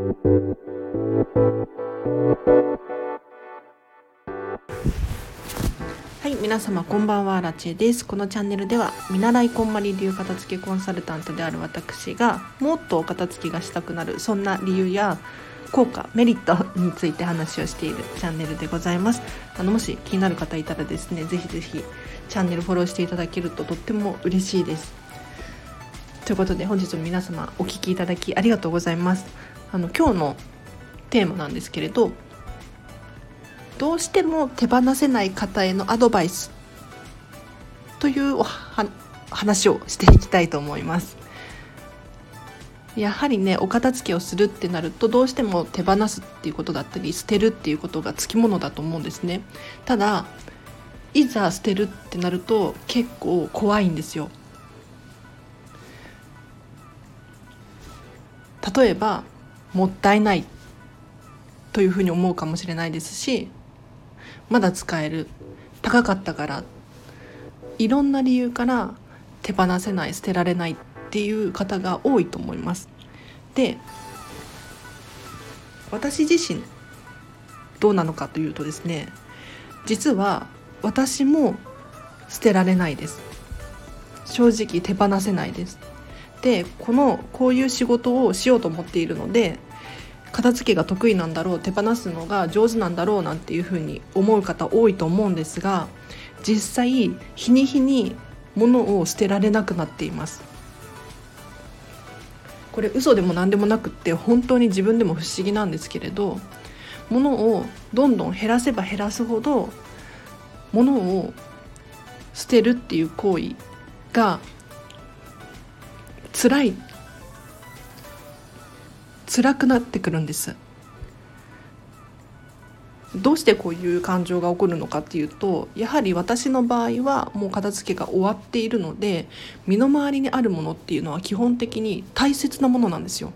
はい皆様こんばんは。ラチェです。このチャンネルでは見習いこんまり流片付けコンサルタントである私がもっと片付けがしたくなるそんな理由や効果メリットについて話をしているチャンネルでございます。あのもし気になる方いたらですねぜひぜひチャンネルフォローしていただけるととっても嬉しいです。ということで本日も皆様お聴きいただきありがとうございます。あの今日のテーマなんですけれどどうしても手放せない方へのアドバイスというお話をしていきたいと思います。やはりねお片付けをするってなるとどうしても手放すっていうことだったり捨てるっていうことがつきものだと思うんですね。ただいざ捨てるってなると結構怖いんですよ。例えばもったいないというふうに思うかもしれないですしまだ使える高かったからいろんな理由から手放せない捨てられないっていう方が多いと思います。で私自身どうなのかというとですね実は私も捨てられないです正直手放せないですでこのこういう仕事をしようと思っているので片付けが得意なんだろう手放すのが上手なんだろうなんていうふうに思う方多いと思うんですが実際日に日に物を捨てられなくなっています。これ嘘でも何でもなくって本当に自分でも不思議なんですけれど物をどんどん減らせば減らすほど物を捨てるっていう行為が辛い。辛くなってくるんです。どうしてこういう感情が起こるのかっていうとやはり私の場合はもう片付けが終わっているので身の回りにあるものっていうのは基本的に大切なものなんですよ。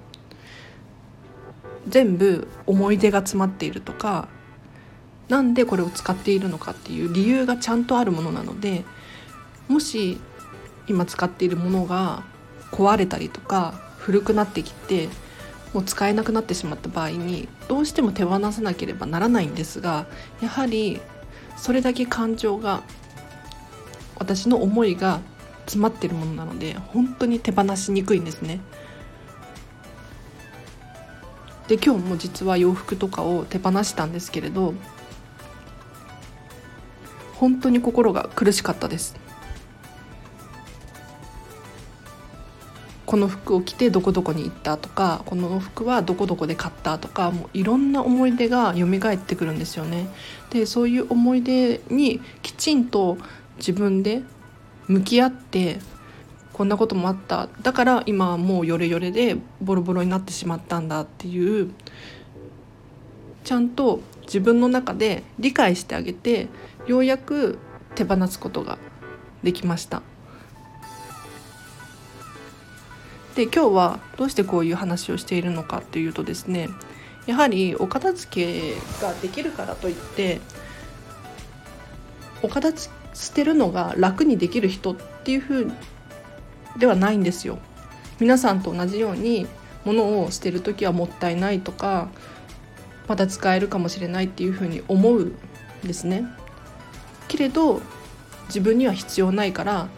全部思い出が詰まっているとかなんでこれを使っているのかっていう理由がちゃんとあるものなのでもし今使っているものが壊れたりとか古くなってきてもう使えなくなってしまった場合にどうしても手放さなければならないんですがやはりそれだけ感情が私の思いが詰まってるものなので本当に手放しにくいんですね。で今日も実は洋服とかを手放したんですけれど本当に心が苦しかったですこの服を着てどこどこに行ったとかこの服はどこどこで買ったとかもういろんな思い出が蘇ってくるんですよね。でそういう思い出にきちんと自分で向き合ってこんなこともあっただから今はもうヨレヨレでボロボロになってしまったんだっていうちゃんと自分の中で理解してあげてようやく手放すことができました。で今日はどうしてこういう話をしているのかというとですねやはりお片付けができるからといってお片付捨てるのが楽にできる人っていう風ではないんですよ。皆さんと同じように物を捨てる時はもったいないとかまだ使えるかもしれないっていう風に思うんですね。けれど自分には必要ないから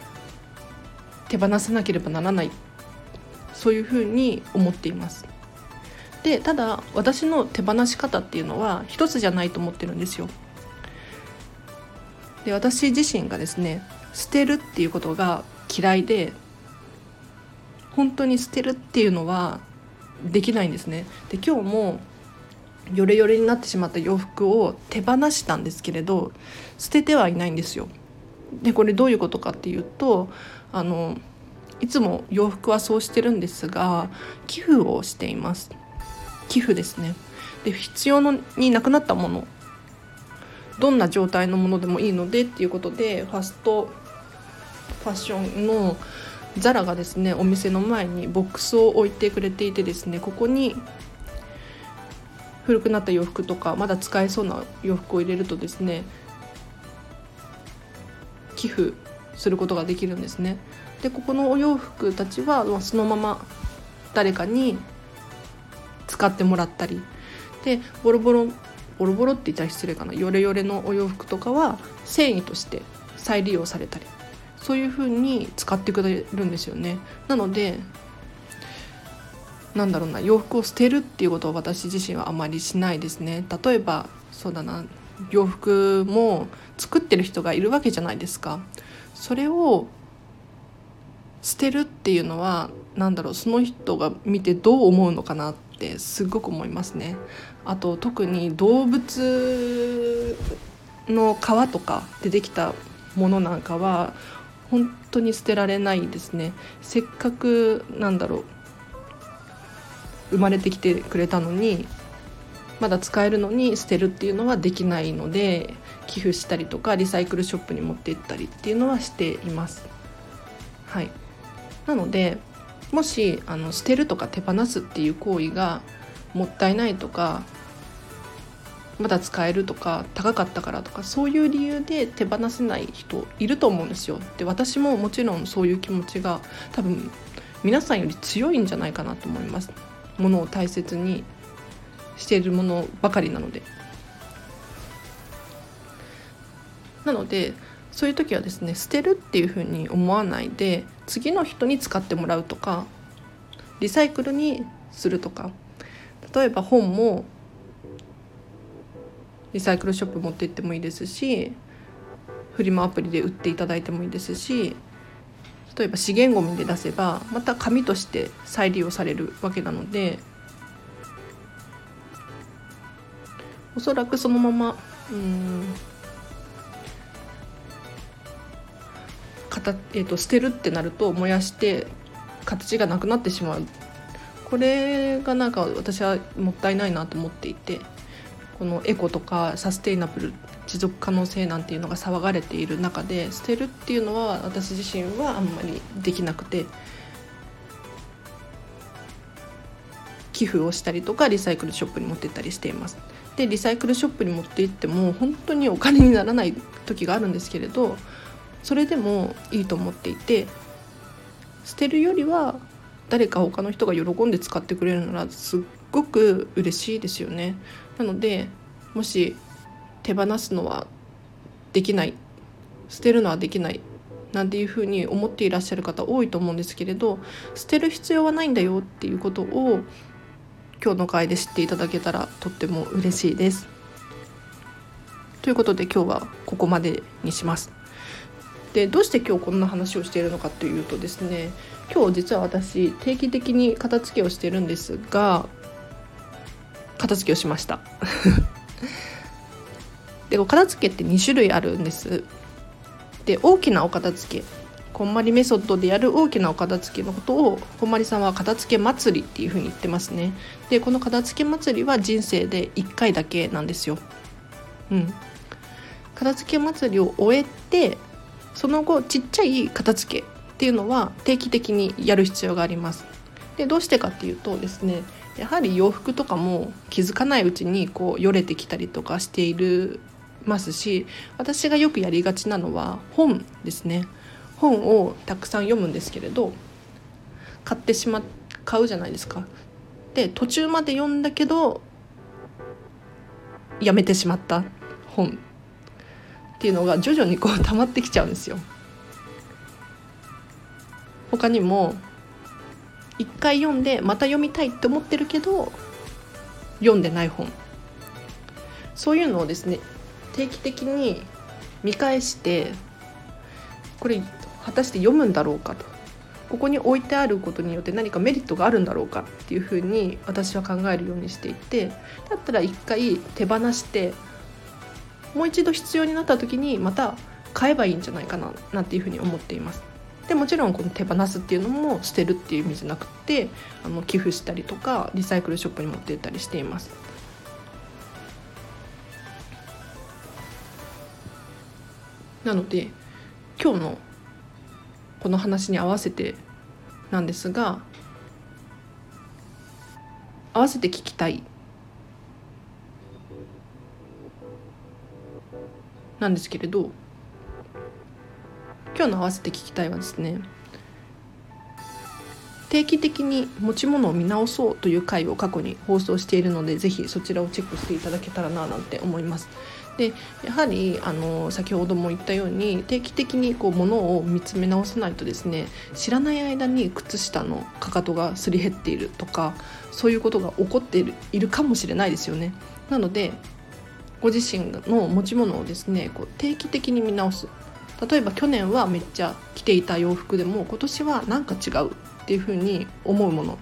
手放さなければならないそういうふうに思っています。でただ私の手放し方っていうのは一つじゃないと思ってるんですよ。で私自身がですね捨てるっていうことが嫌いで本当に捨てるっていうのはできないんですね。で今日もヨレヨレになってしまった洋服を手放したんですけれど捨ててはいないんですよ。でこれどういうことかっていうとあのいつも洋服はそうしてるんですが寄付をしています。寄付ですね。で必要のになくなったもの。どんな状態のものでもいいのでっていうことでファストファッションのザラがですねお店の前にボックスを置いてくれていてですねここに古くなった洋服とかまだ使えそうな洋服を入れるとですね寄付することができるんですね。でここのお洋服たちはそのまま誰かに使ってもらったり。でボロボロボロボロって言ったら失礼かな。ヨレヨレのお洋服とかは繊維として再利用されたり。そういう風に使ってくれるんですよね。なのでなんだろうな洋服を捨てるっていうことを私自身はあまりしないですね。例えばそうだな洋服も作ってる人がいるわけじゃないですか。それを捨てるっていうのは何だろうその人が見てどう思うのかなってすごく思いますね。あと特に動物の皮とかでできたものなんかは本当に捨てられないですね。せっかくなんだろう生まれてきてくれたのにまだ使えるのに捨てるっていうのはできないので寄付したりとかリサイクルショップに持って行ったりっていうのはしています。はい、なのでもしあの捨てるとか手放すっていう行為がもったいないとかまだ使えるとか高かったからとかそういう理由で手放せない人いると思うんですよ。で私ももちろんそういう気持ちが多分皆さんより強いんじゃないかなと思います。ものを大切にしているものばかりなので。なのでそういう時はですね捨てるっていうふうに思わないで次の人に使ってもらうとかリサイクルにするとか。例えば本もリサイクルショップ持って行ってもいいですしフリマアプリで売っていただいてもいいですし例えば資源ごみで出せばまた紙として再利用されるわけなのでおそらくそのままうんた、えーと、と捨てるってなると燃やして形がなくなってしまうこれがなんか私はもったいないなと思っていてこのエコとかサステイナブル持続可能性なんていうのが騒がれている中で捨てるっていうのは私自身はあんまりできなくて寄付をしたりとかリサイクルショップに持ってったりしています。でリサイクルショップに持って行っても本当にお金にならない時があるんですけれどそれでもいいと思っていて捨てるよりは誰か他の人が喜んで使ってくれるならすっごく嬉しいですよね。なのでもし手放すのはできない捨てるのはできないなんていうふうに思っていらっしゃる方多いと思うんですけれど捨てる必要はないんだよっていうことを今日の回で知っていただけたらとっても嬉しいです。ということで今日はここまでにします。でどうして今日こんな話をしているのかというとですね今日実は私定期的に片付けをしてるんですが片付けをしました。でお片付けって2種類あるんです。で大きなお片付けこんまりメソッドでやる大きなお片付けのことをこんまりさんは片付け祭りっていうふうに言ってますね。でこの片付け祭りは人生で1回だけなんですよ。うん。片付け祭りを終えてその後ちっちゃい片付けっていうのは定期的にやる必要があります。でどうしてかっていうとですねやはり洋服とかも気づかないうちにこうよれてきたりとかしているますし私がよくやりがちなのは本ですね。本をたくさん読むんですけれど買ってしま買うじゃないですか。で途中まで読んだけどやめてしまった本。っていうのが徐々にこう溜まってきちゃうんですよ。他にも一回読んでまた読みたいって思ってるけど読んでない本そういうのをですね定期的に見返してこれ果たして読むんだろうかとここに置いてあることによって何かメリットがあるんだろうかっていうふうに私は考えるようにしていてだったら一回手放してもう一度必要になった時にまた買えばいいんじゃないかななんていうふうに思っています。でもちろんこの手放すっていうのも捨てるっていう意味じゃなくてあの寄付したりとかリサイクルショップに持って行ったりしています。なので今日のこの話に合わせてなんですが合わせて聞きたいなんですけれど今日の合わせて聞きたいはですね定期的に持ち物を見直そうという回を過去に放送しているのでぜひそちらをチェックしていただけたらななんて思います。でやはりあの先ほども言ったように定期的にこう物を見つめ直さないとですね知らない間に靴下のかかとがすり減っているとかそういうことが起こっているいるかもしれないですよね。なのでご自身の持ち物をですねこう定期的に見直す例えば去年はめっちゃ着ていた洋服でも今年はなんか違うっていうふうに思うもの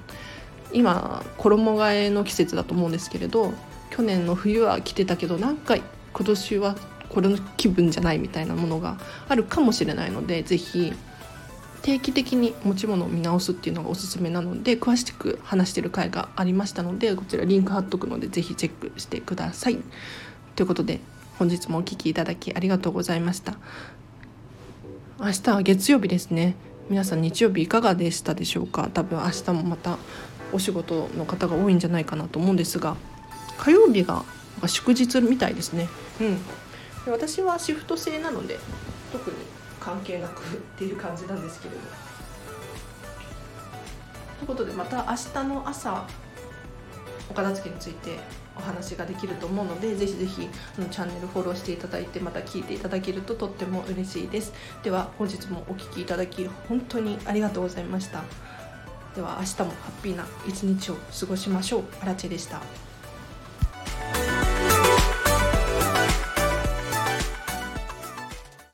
今衣替えの季節だと思うんですけれど去年の冬は着てたけどなんか今年はこれの気分じゃないみたいなものがあるかもしれないので是非定期的に持ち物を見直すっていうのがおすすめなので詳しく話してる回がありましたのでこちらリンク貼っとくので是非チェックしてください。ということで本日もお聴きいただきありがとうございました。明日は月曜日ですね。皆さん日曜日いかがでしたでしょうか？多分明日もまたお仕事の方が多いんじゃないかなと思うんですが火曜日が祝日みたいですね。うん。で私はシフト制なので特に関係なくっていう感じなんですけれど。ということでまた明日の朝お片付けについてお話ができると思うのでぜひぜひあのチャンネルフォローしていただいてまた聞いていただけるととっても嬉しいです。では本日もお聴きいただき本当にありがとうございました。では明日もハッピーな一日を過ごしましょう。あらちでした。